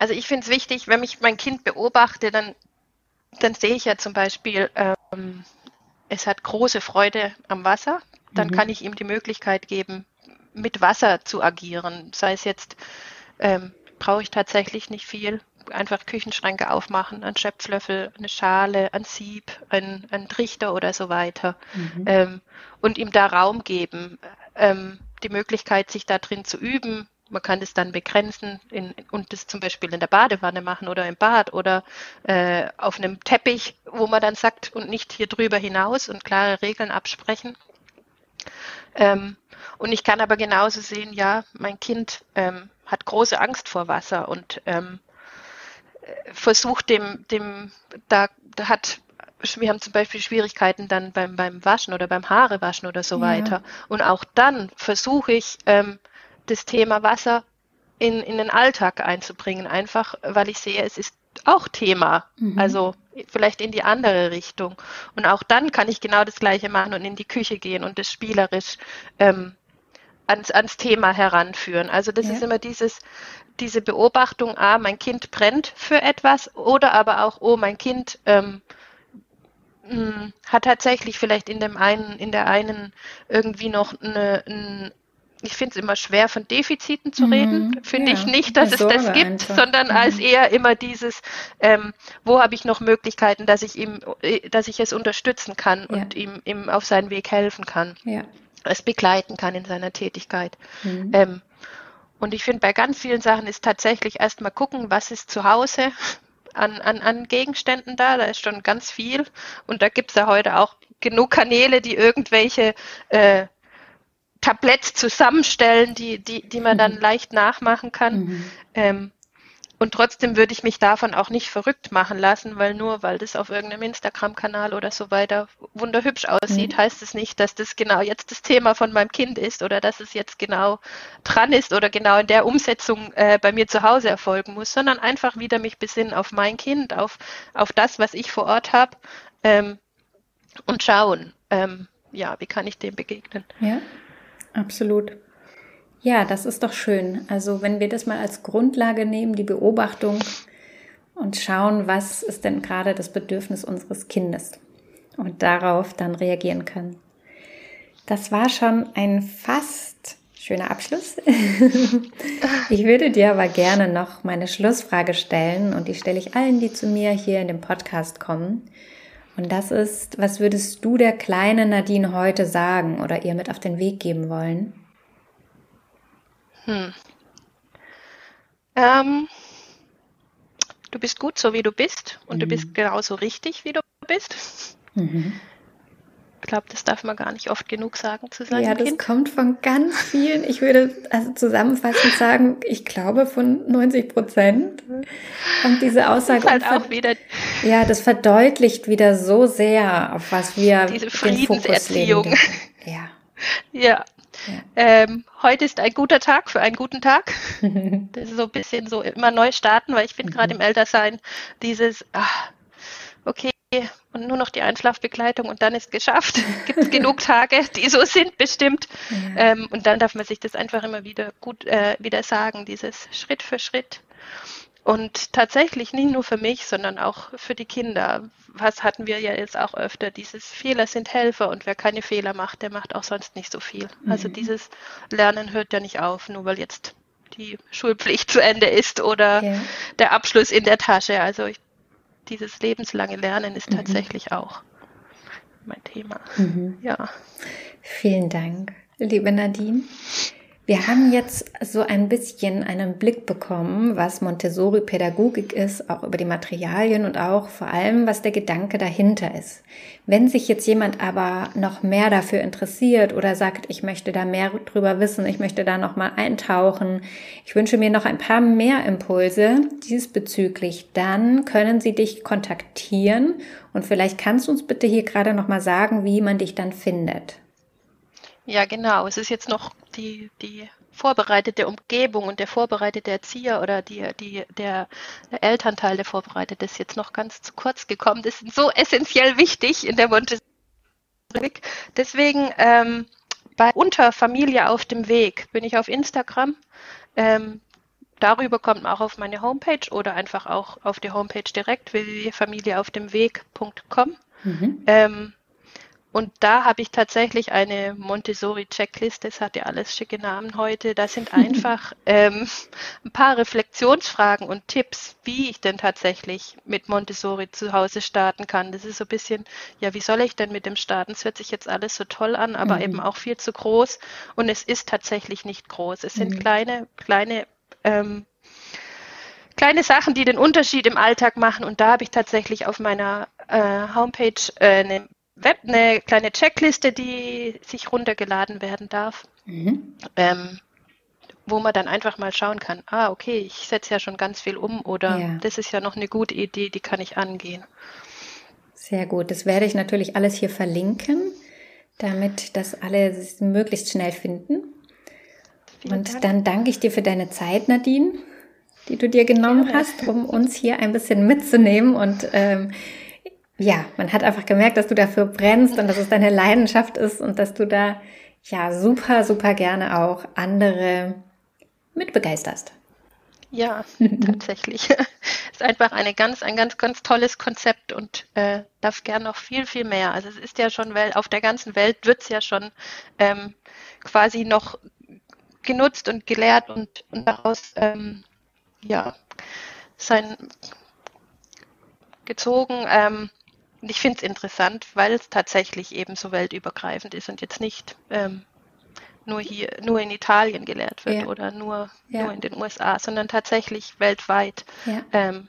Speaker 2: also ich finde es wichtig, wenn ich mein Kind beobachte, dann, dann sehe ich ja zum Beispiel, ähm, es hat große Freude am Wasser. Dann mhm. kann ich ihm die Möglichkeit geben, mit Wasser zu agieren. Sei es jetzt, ähm, brauche ich tatsächlich nicht viel. Einfach Küchenschränke aufmachen, ein Schöpflöffel, eine Schale, ein Sieb, ein, ein Trichter oder so weiter. Mhm. Ähm, und ihm da Raum geben, ähm, die Möglichkeit, sich da drin zu üben. Man kann das dann begrenzen in, und das zum Beispiel in der Badewanne machen oder im Bad oder äh, auf einem Teppich, wo man dann sagt und nicht hier drüber hinaus und klare Regeln absprechen. Ähm, und ich kann aber genauso sehen, ja, mein Kind ähm, hat große Angst vor Wasser und ähm, versucht dem, dem, da, da hat, wir haben zum Beispiel Schwierigkeiten dann beim, beim Waschen oder beim Haarewaschen oder so ja. weiter. Und auch dann versuche ich, ähm, das Thema Wasser in, in den Alltag einzubringen, einfach weil ich sehe, es ist auch Thema. Mhm. Also vielleicht in die andere Richtung. Und auch dann kann ich genau das Gleiche machen und in die Küche gehen und das spielerisch ähm, ans, ans Thema heranführen. Also das ja. ist immer dieses, diese Beobachtung, ah, mein Kind brennt für etwas oder aber auch, oh, mein Kind ähm, mh, hm, hat tatsächlich vielleicht in dem einen, in der einen irgendwie noch eine, ein, ich finde es immer schwer, von Defiziten zu reden. Mhm, finde ja, ich nicht, dass es das gibt, einfach. sondern mhm. als eher immer dieses, ähm, wo habe ich noch Möglichkeiten, dass ich ihm, äh, dass ich es unterstützen kann ja. und ihm, ihm auf seinen Weg helfen kann. Ja. Es begleiten kann in seiner Tätigkeit. Mhm. Ähm, und ich finde, bei ganz vielen Sachen ist tatsächlich erstmal gucken, was ist zu Hause an, an, an Gegenständen da. Da ist schon ganz viel. Und da gibt es ja heute auch genug Kanäle, die irgendwelche äh, Tabletts zusammenstellen, die, die, die man dann mhm. leicht nachmachen kann. Mhm. Ähm, und trotzdem würde ich mich davon auch nicht verrückt machen lassen, weil nur weil das auf irgendeinem Instagram-Kanal oder so weiter wunderhübsch aussieht, mhm. heißt es nicht, dass das genau jetzt das Thema von meinem Kind ist oder dass es jetzt genau dran ist oder genau in der Umsetzung äh, bei mir zu Hause erfolgen muss, sondern einfach wieder mich besinnen auf mein Kind, auf, auf das, was ich vor Ort habe ähm, und schauen, ähm, ja, wie kann ich dem begegnen.
Speaker 1: Ja. Absolut. Ja, das ist doch schön. Also wenn wir das mal als Grundlage nehmen, die Beobachtung und schauen, was ist denn gerade das Bedürfnis unseres Kindes und darauf dann reagieren können. Das war schon ein fast schöner Abschluss. ich würde dir aber gerne noch meine Schlussfrage stellen und die stelle ich allen, die zu mir hier in dem Podcast kommen. Und das ist, was würdest du der kleinen Nadine heute sagen oder ihr mit auf den Weg geben wollen? Hm.
Speaker 2: Ähm, du bist gut, so wie du bist, und mhm. du bist genauso richtig, wie du bist. Mhm. Ich glaube, das darf man gar nicht oft genug sagen zu seinem
Speaker 1: Ja, das kind. kommt von ganz vielen. Ich würde also zusammenfassend sagen, ich glaube von 90 Prozent kommt diese Aussage. Das halt auch wieder. Ja, das verdeutlicht wieder so sehr, auf was wir
Speaker 2: diese Friedenserziehung. Ja. Ja. Ja. Ähm, heute ist ein guter Tag für einen guten Tag. das ist so ein bisschen so immer neu starten, weil ich finde mhm. gerade im Ältersein dieses, ach, okay, und nur noch die Einschlafbegleitung und dann ist geschafft. Gibt genug Tage, die so sind bestimmt. Ja. Ähm, und dann darf man sich das einfach immer wieder gut äh, wieder sagen, dieses Schritt für Schritt. Und tatsächlich nicht nur für mich, sondern auch für die Kinder. Was hatten wir ja jetzt auch öfter? Dieses Fehler sind Helfer und wer keine Fehler macht, der macht auch sonst nicht so viel. Also mhm. Also dieses Lernen hört ja nicht auf, nur weil jetzt die Schulpflicht zu Ende ist oder ja. der Abschluss in der Tasche. Also ich dieses lebenslange Lernen ist mhm. tatsächlich auch mein Thema. Mhm. Ja.
Speaker 1: Vielen Dank, liebe Nadine. Wir haben jetzt so ein bisschen einen Blick bekommen, was Montessori-Pädagogik ist, auch über die Materialien und auch vor allem, was der Gedanke dahinter ist. Wenn sich jetzt jemand aber noch mehr dafür interessiert oder sagt, ich möchte da mehr drüber wissen, ich möchte da noch mal eintauchen, ich wünsche mir noch ein paar mehr Impulse diesbezüglich, dann können Sie dich kontaktieren und vielleicht kannst du uns bitte hier gerade noch mal sagen, wie man dich dann findet.
Speaker 2: Ja, genau. Es ist jetzt noch die, die vorbereitete Umgebung und der vorbereitete Erzieher oder die, die, der, der Elternteil, der vorbereitet ist jetzt noch ganz zu kurz gekommen. Das ist so essentiell wichtig in der Montessori. Deswegen ähm, bei Unter Familie auf dem Weg bin ich auf Instagram. Ähm, darüber kommt man auch auf meine Homepage oder einfach auch auf die Homepage direkt www.familieaufdemweg.com. Mhm. Ähm, und da habe ich tatsächlich eine Montessori-Checkliste, das hat ja alles schicke Namen heute. Da sind einfach ähm, ein paar Reflexionsfragen und Tipps, wie ich denn tatsächlich mit Montessori zu Hause starten kann. Das ist so ein bisschen, ja, wie soll ich denn mit dem starten? Es hört sich jetzt alles so toll an, aber mhm. eben auch viel zu groß. Und es ist tatsächlich nicht groß. Es sind mhm. kleine, kleine ähm, kleine Sachen, die den Unterschied im Alltag machen. Und da habe ich tatsächlich auf meiner äh, Homepage äh, eine Web eine kleine Checkliste, die sich runtergeladen werden darf, mhm. ähm, wo man dann einfach mal schauen kann, ah, okay, ich setze ja schon ganz viel um oder ja. das ist ja noch eine gute Idee, die kann ich angehen.
Speaker 1: Sehr gut, das werde ich natürlich alles hier verlinken, damit das alle möglichst schnell finden. Vielen Und Dank. dann danke ich dir für deine Zeit, Nadine, die du dir genommen Gerne. hast, um uns hier ein bisschen mitzunehmen und ähm, ja, man hat einfach gemerkt, dass du dafür brennst und dass es deine Leidenschaft ist und dass du da ja super, super gerne auch andere mit begeisterst.
Speaker 2: Ja, tatsächlich. ist einfach eine ganz, ein ganz, ganz tolles Konzept und äh, darf gern noch viel, viel mehr. Also es ist ja schon, weil auf der ganzen Welt wird es ja schon ähm, quasi noch genutzt und gelehrt und, und daraus ähm, ja sein gezogen. Ähm, und ich finde es interessant, weil es tatsächlich eben so weltübergreifend ist und jetzt nicht ähm, nur hier, nur in Italien gelehrt wird ja. oder nur, ja. nur in den USA, sondern tatsächlich weltweit ja. ähm,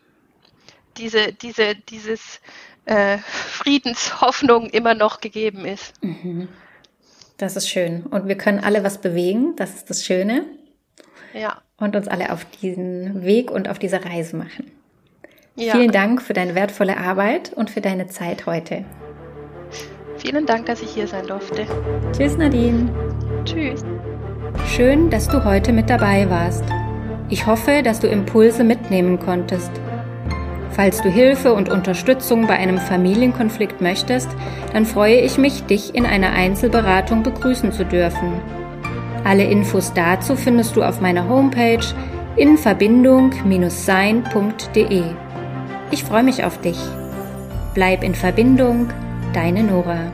Speaker 2: diese, diese, dieses äh, Friedenshoffnung immer noch gegeben ist.
Speaker 1: Mhm. Das ist schön. Und wir können alle was bewegen, das ist das Schöne. Ja. Und uns alle auf diesen Weg und auf diese Reise machen. Ja. Vielen Dank für deine wertvolle Arbeit und für deine Zeit heute.
Speaker 2: Vielen Dank, dass ich hier sein durfte.
Speaker 1: Tschüss, Nadine.
Speaker 2: Tschüss.
Speaker 1: Schön, dass du heute mit dabei warst. Ich hoffe, dass du Impulse mitnehmen konntest. Falls du Hilfe und Unterstützung bei einem Familienkonflikt möchtest, dann freue ich mich, dich in einer Einzelberatung begrüßen zu dürfen. Alle Infos dazu findest du auf meiner Homepage in verbindung-sein.de. Ich freue mich auf dich. Bleib in Verbindung, deine Nora.